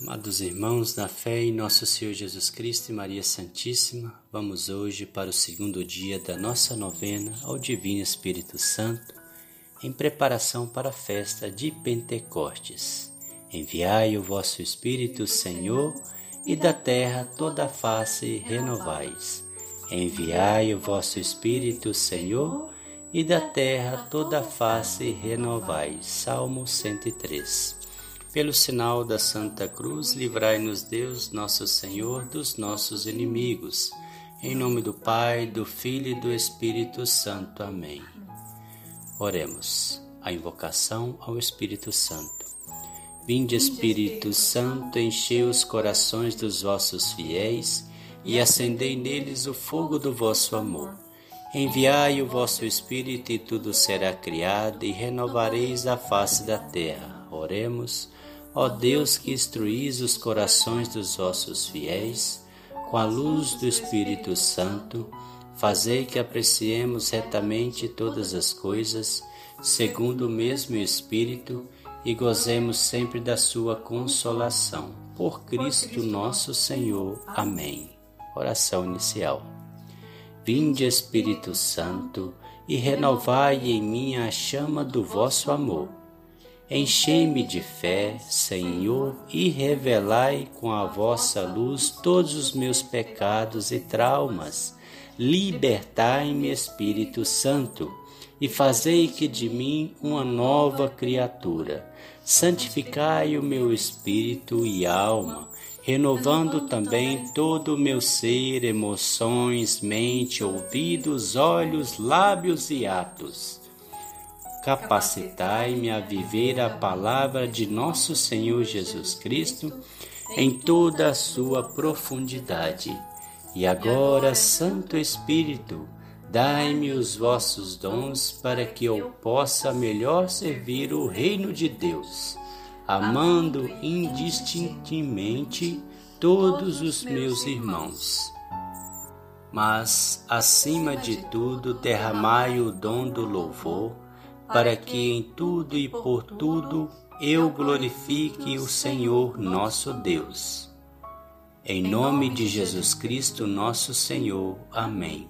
Amados irmãos, na fé em nosso Senhor Jesus Cristo e Maria Santíssima, vamos hoje para o segundo dia da nossa novena ao Divino Espírito Santo, em preparação para a festa de Pentecostes. Enviai o vosso Espírito, Senhor, e da terra toda a face renovais. Enviai o vosso Espírito, Senhor, e da terra toda a face renovais. Salmo 103. Pelo sinal da Santa Cruz, livrai-nos Deus, nosso Senhor, dos nossos inimigos. Em nome do Pai, do Filho e do Espírito Santo. Amém. Oremos. A invocação ao Espírito Santo. Vinde, Espírito Santo, enchei os corações dos vossos fiéis e acendei neles o fogo do vosso amor. Enviai o vosso Espírito e tudo será criado e renovareis a face da terra. Oremos. Ó Deus que instruís os corações dos vossos fiéis, com a luz do Espírito Santo, fazei que apreciemos retamente todas as coisas, segundo o mesmo Espírito, e gozemos sempre da sua consolação. Por Cristo nosso Senhor. Amém. Oração inicial. Vinde, Espírito Santo, e renovai em mim a chama do vosso amor Enchei-me de fé, Senhor, e revelai com a vossa luz todos os meus pecados e traumas. Libertai-me, Espírito Santo, e fazei que de mim uma nova criatura. Santificai o meu espírito e alma, renovando também todo o meu ser, emoções, mente, ouvidos, olhos, lábios e atos capacitai-me a viver a palavra de nosso Senhor Jesus Cristo em toda a sua profundidade. E agora, Santo Espírito, dai-me os vossos dons para que eu possa melhor servir o reino de Deus, amando indistintamente todos os meus irmãos. Mas, acima de tudo, derramai o dom do louvor para que em tudo e por tudo eu glorifique o Senhor nosso Deus. Em nome de Jesus Cristo, nosso Senhor. Amém.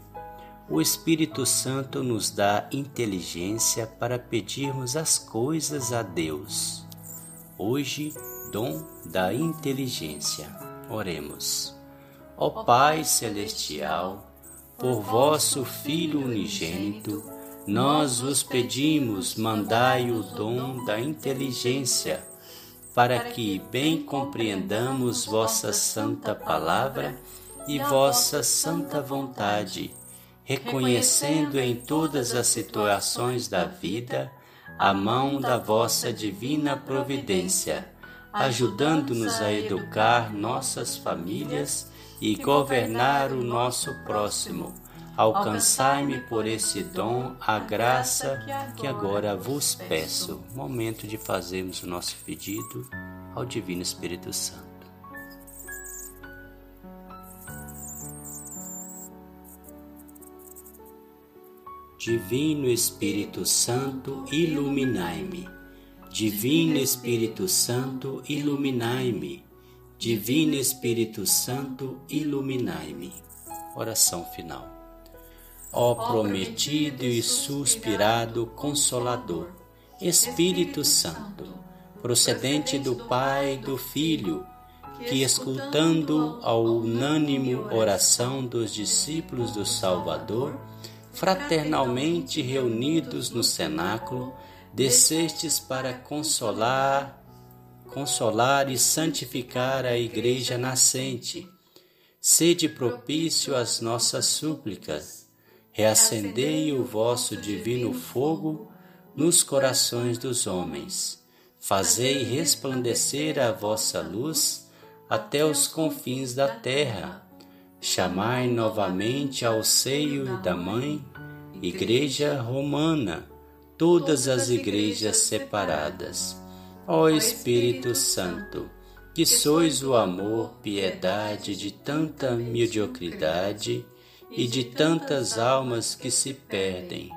O Espírito Santo nos dá inteligência para pedirmos as coisas a Deus. Hoje, dom da inteligência. Oremos. Ó Pai Celestial, por vosso Filho unigênito, nós vos pedimos, mandai o dom da inteligência, para que bem compreendamos vossa santa palavra e vossa santa vontade, reconhecendo em todas as situações da vida a mão da vossa divina providência, ajudando-nos a educar nossas famílias e governar o nosso próximo Alcançai-me por esse dom a graça que agora vos peço. Momento de fazermos o nosso pedido ao Divino Espírito Santo. Divino Espírito Santo, iluminai-me. Divino Espírito Santo, iluminai-me. Divino Espírito Santo, iluminai-me. Oração final. Ó prometido e suspirado Consolador, Espírito Santo, procedente do Pai e do Filho, que escutando a unânime oração dos discípulos do Salvador, fraternalmente reunidos no cenáculo, descestes para consolar, consolar e santificar a igreja nascente. Sede propício às nossas súplicas reacendei o vosso divino fogo nos corações dos homens. Fazei resplandecer a vossa luz até os confins da terra. Chamai novamente ao seio da Mãe, Igreja Romana, todas as igrejas separadas. Ó Espírito Santo, que sois o amor, piedade de tanta mediocridade, e de tantas almas que se perdem.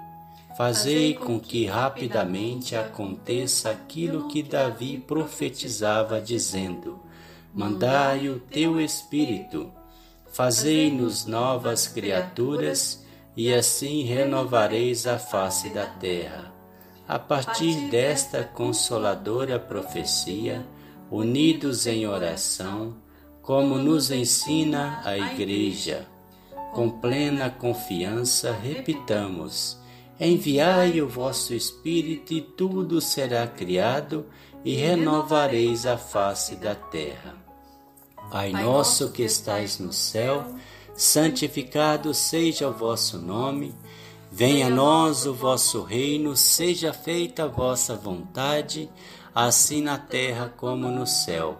Fazei com que rapidamente aconteça aquilo que Davi profetizava, dizendo: mandai o teu Espírito, fazei-nos novas criaturas, e assim renovareis a face da terra. A partir desta consoladora profecia, unidos em oração, como nos ensina a Igreja, com plena confiança, repitamos: Enviai o vosso Espírito, e tudo será criado, e renovareis a face da terra. Pai nosso que estais no céu, santificado seja o vosso nome. Venha a nós o vosso reino, seja feita a vossa vontade, assim na terra como no céu.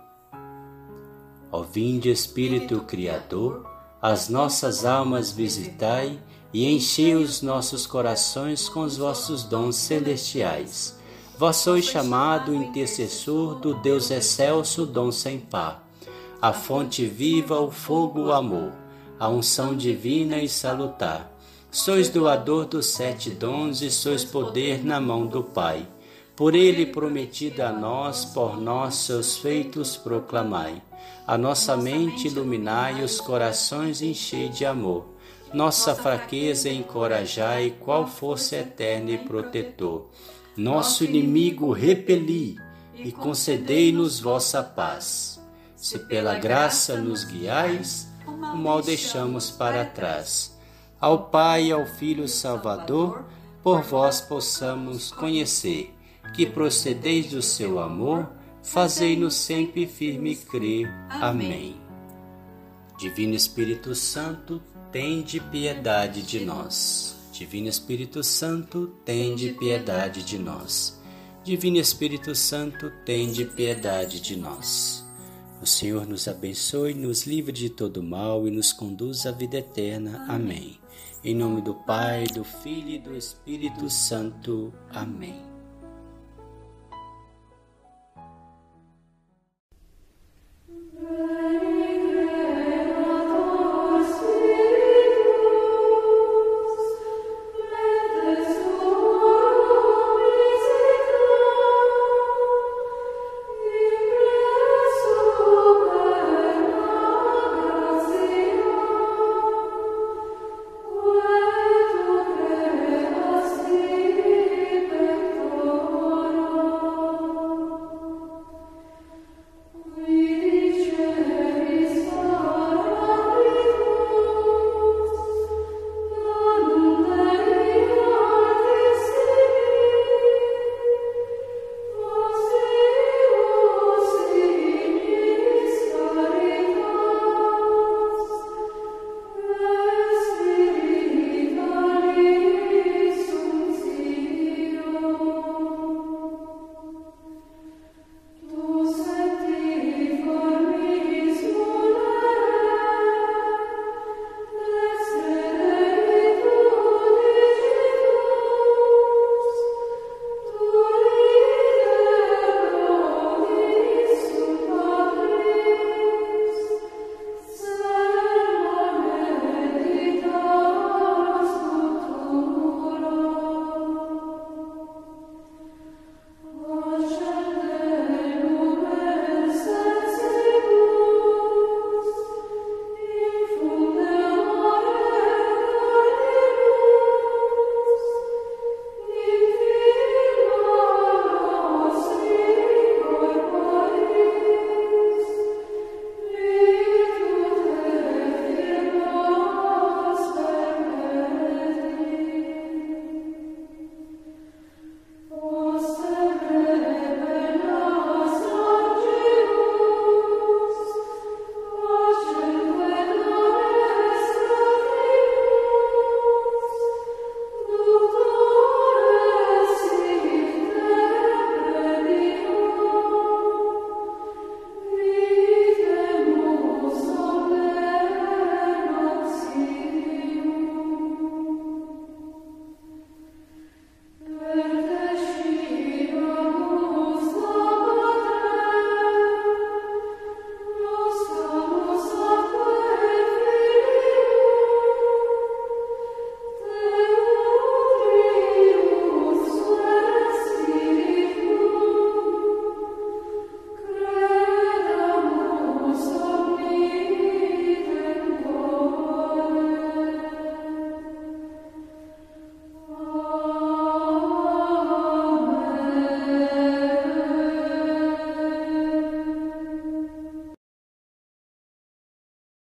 Ó vinde Espírito Criador, as nossas almas visitai e enchei os nossos corações com os vossos dons celestiais Vós sois chamado intercessor do Deus excelso, dom sem par, a fonte viva, o fogo, o amor, a unção divina e salutar. Sois doador dos sete dons e sois poder na mão do Pai. Por ele prometido a nós, por nós seus feitos proclamai. A nossa mente iluminai, os corações enchei de amor. Nossa fraqueza encorajai, qual força eterna e protetor nosso inimigo repeli e concedei-nos vossa paz. Se pela graça nos guiais, o mal deixamos para trás. Ao Pai e ao Filho Salvador, por vós possamos conhecer que procedeis do seu amor, fazei-nos sempre firme crer. Amém. Divino Espírito Santo, tende piedade de nós. Divino Espírito Santo, tende piedade de nós. Divino Espírito Santo, tende piedade de nós. O Senhor nos abençoe, nos livre de todo mal e nos conduz à vida eterna. Amém. Em nome do Pai, do Filho e do Espírito Santo. Amém.